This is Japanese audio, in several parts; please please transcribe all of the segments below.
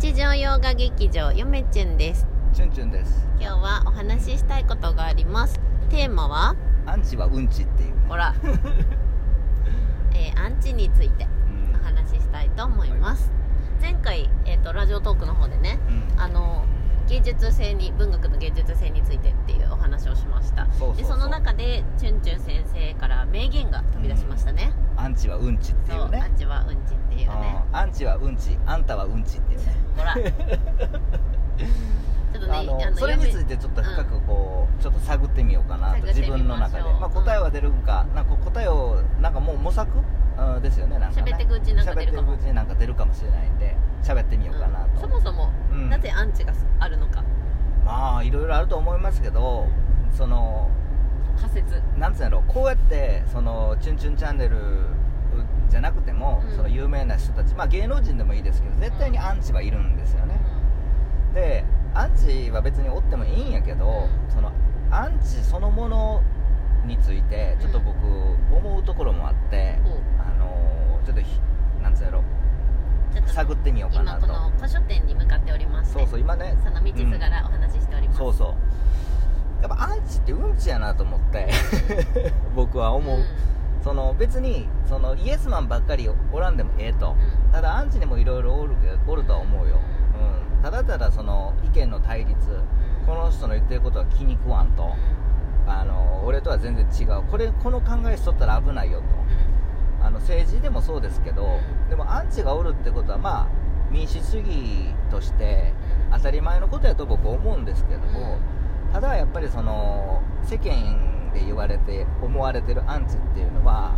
日常洋画劇場よめちゅんです。チュンチュンです。今日はお話ししたいことがあります。テーマは？アンチはうんちっていうね。ほら、えーアンチについてうん。お話ししたいと思います。前回、えー、とラジオトークの方でねうん。あの芸術性に文学の芸術性についてっていうお話をしました。でその中でチュンチュン先生から名言が飛び出しましたね、アンチはうんちってそいううねアンチはうんちっていうね。アンチはうんちあんたはうんちっていうね。ほら。ちょっとねあのそれについ読てちょっと深くこう、ちょっと探ってみようかなと自分の中で、まあ、答えは出るんかなんか答えをなんかもう模索？うんですよねなんかね。喋ってくうちになんか出るかも。喋ってくうちになんか出るかもしれないんで喋ってみようかなうん。と、そもそアンチがあるのか。まあいろいろあると思いますけどその仮説。なんつうんやろこうやってその「チュンチュンチャンネル」じゃなくても、うん。その有名な人たちまあ芸能人でもいいですけど絶対にアンチはいるんですよね、でアンチは別におってもいいんやけど、うん。そのアンチそのものについてちょっと僕思うところもあって、あのちょっとひなんつうんやろ探ってみようかなと。今この図書店ましてそうそう今ね。その道すがらお話ししております、そうそう。やっぱアンチってうんちやなと思って。僕は思う、ん。その別にそのイエスマンばっかりおらんでもええと、うん。ただアンチにもいろいろおるおるとは思うよ、うん、ただただその意見の対立。この人の言ってることは気に食わんと、あの俺とは全然違う。これこの考えしとったら危ないよと。あの政治でもそうですけど、うん。でもアンチがおるってことはまあ民主主義として当たり前のことやと僕思うんですけども、ただやっぱりその世間で言われて思われてるアンチっていうのは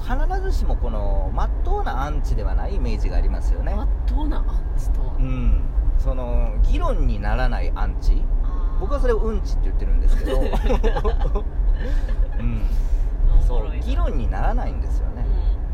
必ずしもこの真っ当なアンチではないイメージがありますよね。まっとうなアンチとは、うん。その議論にならないアンチ。僕はそれをうんちって言ってるんですけど。うん。そう議論にならないんですよね、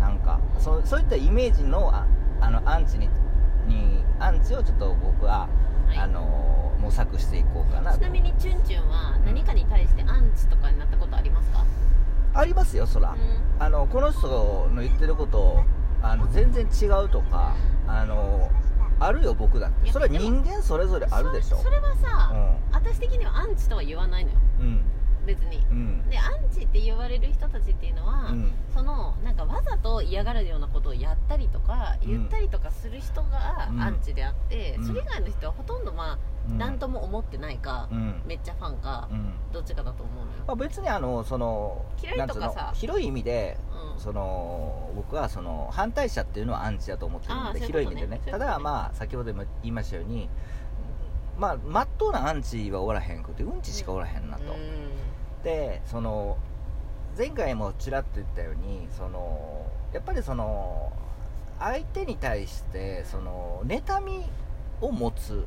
なんかそうそういったイメージのああのアンチににアンチをちょっと僕は、はい。あの模索していこうかなと。ちなみにチュンチュンは何かに対してアンチとかになったことありますか、ありますよそら、うん。あのこの人の言ってることあの全然違うとかあのあるよ僕だって。それは人間それぞれあるでしょ。そそれはさ、う私的にはアンチとは言わないのよ。んうん。別に。うんでアンチって言われる人たちっていうのは、うんそのなんかわざと嫌がるようなことをやったりとかうん。言ったりとかする人がうん。アンチであって、うん。それ以外の人はほとんどまあうん。何とも思ってないか、うん。めっちゃファンか、うん。どっちかだと思うのよ、まあ、別にあのその嫌いとかさ広い意味でうん。その僕はその反対者っていうのはアンチだと思ってるのでね。広い意味でね。ただまあ先ほども言いましたようにまあまっとうなアンチはおらへんくてうんちしかおらへんなと、でその前回もちらっと言ったようにそのやっぱりその相手に対してその妬みを持つ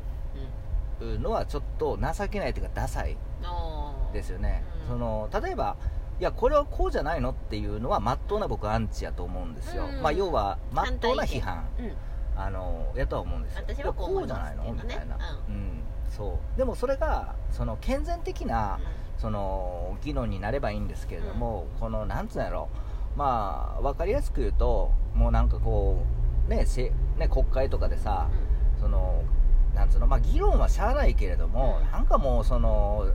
のはちょっと情けないというかダサいうん。ですよね、うん。その例えばいやこれはこうじゃないのっていうのはまっとうな僕はアンチやと思うんですよ、うん。まあ、要はまっとうな批判。うんうん。あのやとは思うんですよ。私はこうじゃないの？みたいな、ううん。そう。でもそれがその健全的な、その議論になればいいんですけれども、このなんつうんやろ。まあ分かりやすく言うともうなんかこうねせね国会とかでさ、そのなんつうのまあ議論はしゃあないけれども、うん。なんかもうその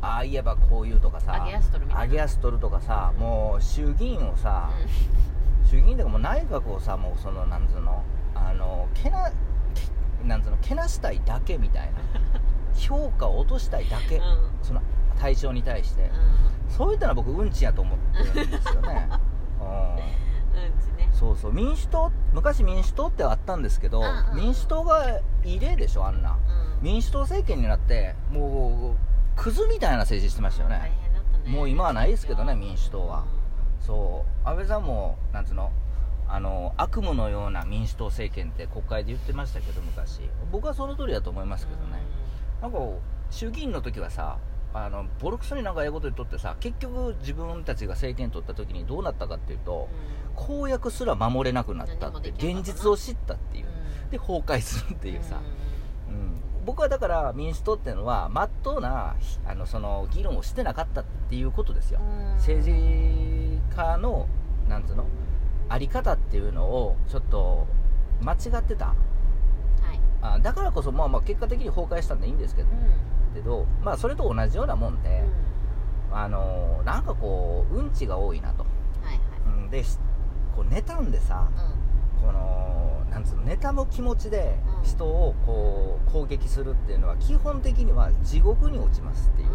ああ言えばこう言うとかさ上げ足取るとかさもう衆議院をさ、う衆議院とかもう内閣をさもうそのなんつうのあのけなけなんつうのけなしたいだけみたいな。評価を落としたいだけ、んうん。その対象に対して、うそういったのは僕うんちやと思ってるんですよね、うん。んうんちね。そうそう。民主党昔民主党ってあったんですけど、うんうんうん。民主党が異例でしょあんな。うん。民主党政権になってもうクズみたいな政治してましたよ大ね変だったね。もう今はないですけどね民主党は。そう。安倍さんもなんつうのあの悪夢のような民主党政権って国会で言ってましたけど昔。僕はその通りだと思いますけどね、なんか衆議院の時はさあのボロクソになんかええこと言っとってさ結局自分たちが政権取った時にどうなったかっていうと公約すら守れなくなったって現実を知ったっていう。で崩壊するっていうさ、うん、僕はだから民主党っていうのはまっとうなひあのその議論をしてなかったっていうことですよ、政治家のなんつうのあり方っていうのをちょっと間違ってた。はいあだからこそまあまあ結果的に崩壊したんでいいんですけどうん。けどまあそれと同じようなもんで、あのなんかこううんちが多いなと、うんはいはい。うん、でしこう妬んでさうこのなんつうの妬む気持ちでうん。人をこう攻撃するっていうのは基本的には地獄に落ちますっていう、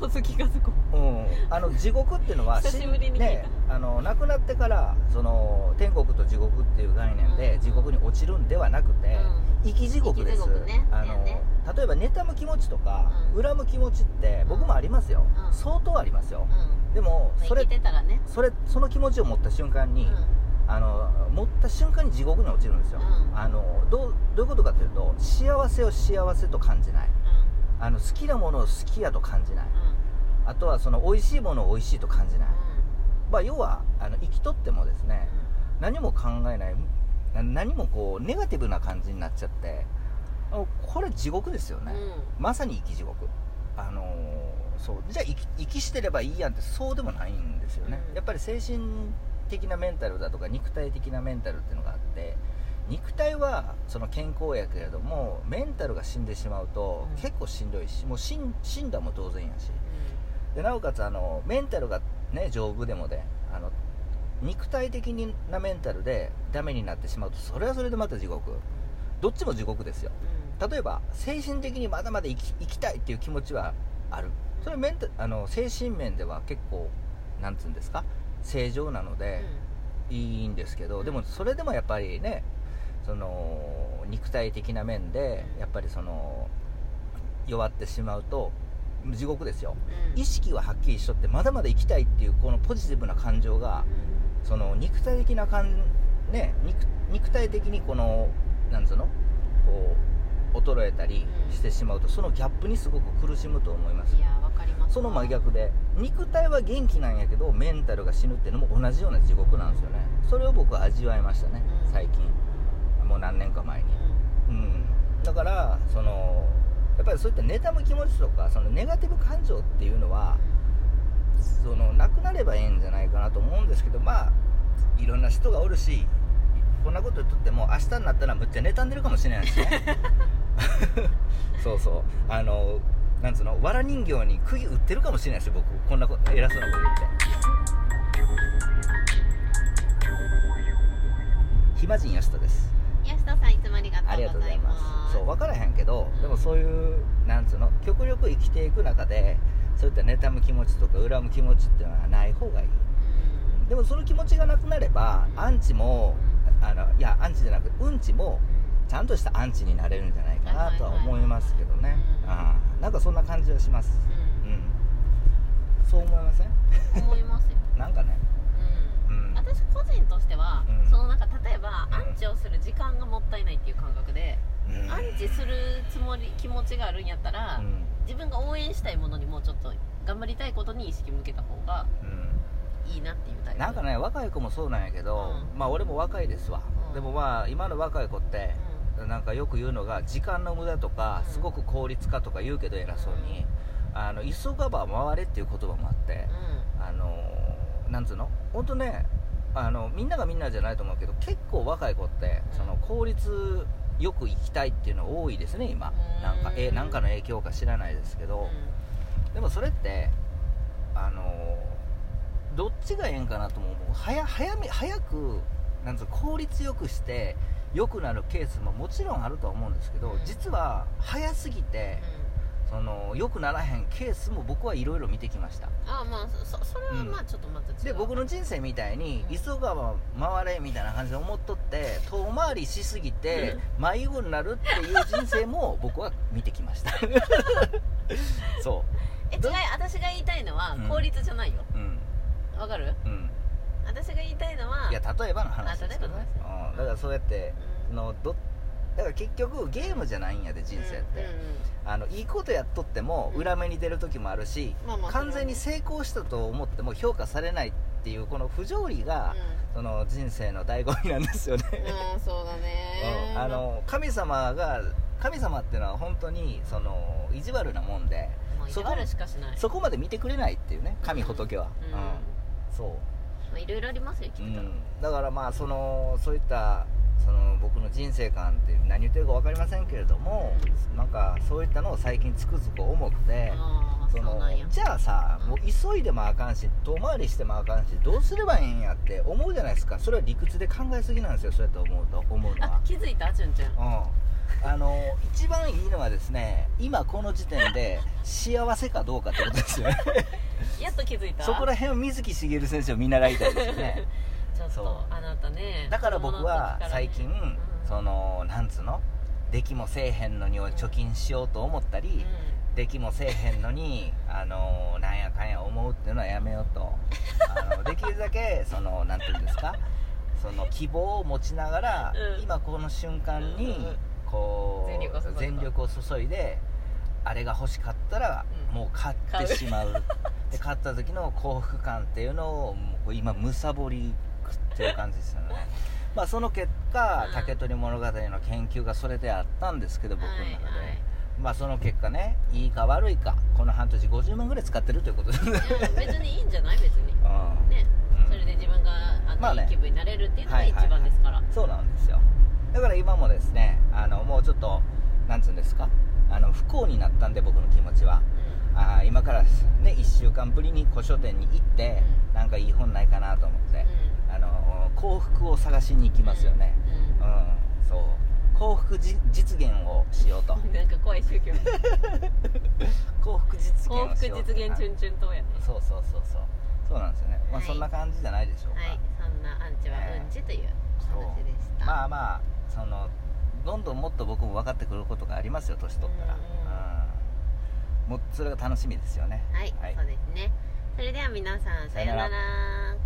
んうんほずきがすこうん、あの地獄っていうのは 久しぶりにね、あの亡くなってからその天国と地獄っていう概念でうん。地獄に落ちるんではなくて、生き地獄です。ね。あのね。例えば妬む気持ちとか、うん。恨む気持ちって僕もありますよ、うん。相当ありますよ、うん。でもそれね。それその気持ちを持った瞬間に、うん。あの持った瞬間に地獄に落ちるんですよ、うん。あのどうどういうことかというと幸せを幸せと感じない。あの好きなものを好きやと感じないあとはその美味しいものを美味しいと感じない、まあ、要はあの生きとってもですね、何も考えないな何もこうネガティブな感じになっちゃってこれ地獄ですよね、まさに生き地獄。あのーそう。じゃあ生きしてればいいやんってそうでもないんですよね、うん。やっぱり精神的なメンタルだとか肉体的なメンタルっていうのがあって肉体はその健康やけれどもメンタルが死んでしまうとうん。結構しんどいしもう死ん死んだも当然やしでなおかつあのメンタルがね丈夫でもであの肉体的なメンタルでダメになってしまうとそれはそれでまた地獄。どっちも地獄ですよ。例えば精神的にまだまだ生き生きたいっていう気持ちはある。それメンタあの精神面では結構なんつうんですか？正常なのでいいんですけど、うん。でもそれでもやっぱりねその肉体的な面でやっぱりその弱ってしまうと地獄ですよ。意識ははっきりしとってまだまだ生きたいっていうこのポジティブな感情がその肉体的な感ね肉肉体的にこのなんつうの？こう衰えたりしてしまうとそのギャップにすごく苦しむと思います。いやわかります。その真逆で肉体は元気なんやけどメンタルが死ぬっていうのも同じような地獄なんですよね。それを僕は味わいましたねうん。最近。もう何年か前に。うん。だからそのやっぱりそういった妬む気持ちとかそのネガティブ感情っていうのはそのなくなればいいんじゃないかなと思うんですけどまあいろんな人がおるしこんなこと言っとっても明日になったらむっちゃ妬んでるかもしれないしね。そうそう。あのなんつうの藁人形に釘打ってるかもしれないですよ僕。こんなこと偉そうなこと言って。暇人吉田ですさんいつもありがとうございます。ありがとうございます。そう分からへんけどでもそういうなんつうの極力生きていく中でそういった妬む気持ちとか恨む気持ちっていうのはない方がいい。うん。でもその気持ちがなくなればアンチもあのいやアンチじゃなくてうんちもちゃんとしたアンチになれるんじゃないかなとは思いますけどね。うんなんかそんな感じはします。ううん。そう思いませんん？思いますよ。なんかね私個人としては、うん。そのなんか例えば、うんアンチをする時間がもったいないっていう感覚で、うん。アンチするつもり気持ちがあるんやったら、うん。自分が応援したいものにもうちょっと頑張りたいことに意識向けた方がうん。いいなっていうタイプ。なんかね若い子もそうなんやけど、うん。まあ俺も若いですわ、うん。でもまあ今の若い子って、なんかよく言うのが時間の無駄とかうん。すごく効率化とか言うけど偉そうに、あの急がば回れっていう言葉もあってうん、あのなんつうの？本当ねあのみんながみんなじゃないと思うけど結構若い子ってうん。その効率よく生きたいっていうの多いですね今。うんなん。かえなんかの影響か知らないですけど、でもそれってあのどっちがええんかなとも思う。早早め早くなんつ効率よくして良くなるケースももちろんあるとは思うんですけど、うん。実は早すぎてうんその良くならへんケースも僕はいろいろ見てきました。あまあそそそれはまあちょっとまた違う、で僕の人生みたいにうん。急がば回れみたいな感じで思っとって遠回りしすぎて迷子になるっていう人生も僕は見てきました。そえ違い私が言いたいのはうん。効率じゃないよ。ううん。わかる？うん。私が言いたいのはいや例えばの話ですね。あ例えばの話。うん。だからそうやってうん。そのどだから結局ゲームじゃないんやで人生って、あのいいことやっとってもうん。裏目に出る時もあるし、完全に成功したと思っても評価されないっていうこの不条理が、その人生の醍醐味なんですよね、うん、うん、そうだね。うんあの神様が神様っていうのは本当にその意地悪なもんでそこもう意地悪しかしない。そこまで見てくれないっていうね神仏は、うん。うん。そう。まあいろいろありますようん、だからまあそのそういったその僕の人生観って何言ってるか分かりませんけれども、なんかそういったのを最近つくづく思ってそのじゃあさもう急いでもあかんし遠回りしてもあかんしどうすればいいんやって思うじゃないですか。それは理屈で考えすぎなんですよそうやって思うと思うのは。あ気づいたチュンチュンうん。あの一番いいのはですね今この時点で幸せかどうかってことですよね。やっと気づいた。そこら辺を水木しげる先生を見習いたいですよね ちょっそうとあなたねだから僕は最近、子供の時からね。そのなんつうの？出来もせえへんのに貯金しようと思ったり、出来もせえへんのに あのなんやかんや思うっていうのはやめようと。あの できるだけそのなんていうんですか？その希望を持ちながら、うん。今この瞬間うんうんにこう全力を注いで。あれが欲しかったら、うん。もう買ってしまう。で買った時の幸福感っていうのを今むさぼり食ってる感じですよね。まあその結果うん。竹取物語の研究がそれであったんですけど僕の中で、はいはい。まあその結果ねいいか悪いかこの半年50万ぐらい使ってるということですね。別にいいんじゃない別に。うん。ね。うん。それで自分があの、まあね。いい気分になれるっていうのが一はいはい。番ですから、そうなんですよ。だから今もですねあのもうちょっとなんつうんですか？あの不幸になったんで僕の気持ちは。あー今からね1週間ぶりに古書店に行って、うん。なんかいい本ないかなと思って、あの幸福を探しに行きますよね。うん。うん、そう。幸福じ実現をしようと。う んなんか怖い宗教。幸福実幸福現をしようと実現チュンチュン党やね。そうそうそうそう。そうなんですよね。まあ、はい。そんな感じじゃないでしょうか、はい。そんなアンチはうんちというお話でした、まあまあそのどんどんもっと僕も分かってくることがありますよ年取ったら、うんうんもうそれが楽しみですよね。はい、はい。そうですね。それでは皆さんさようなら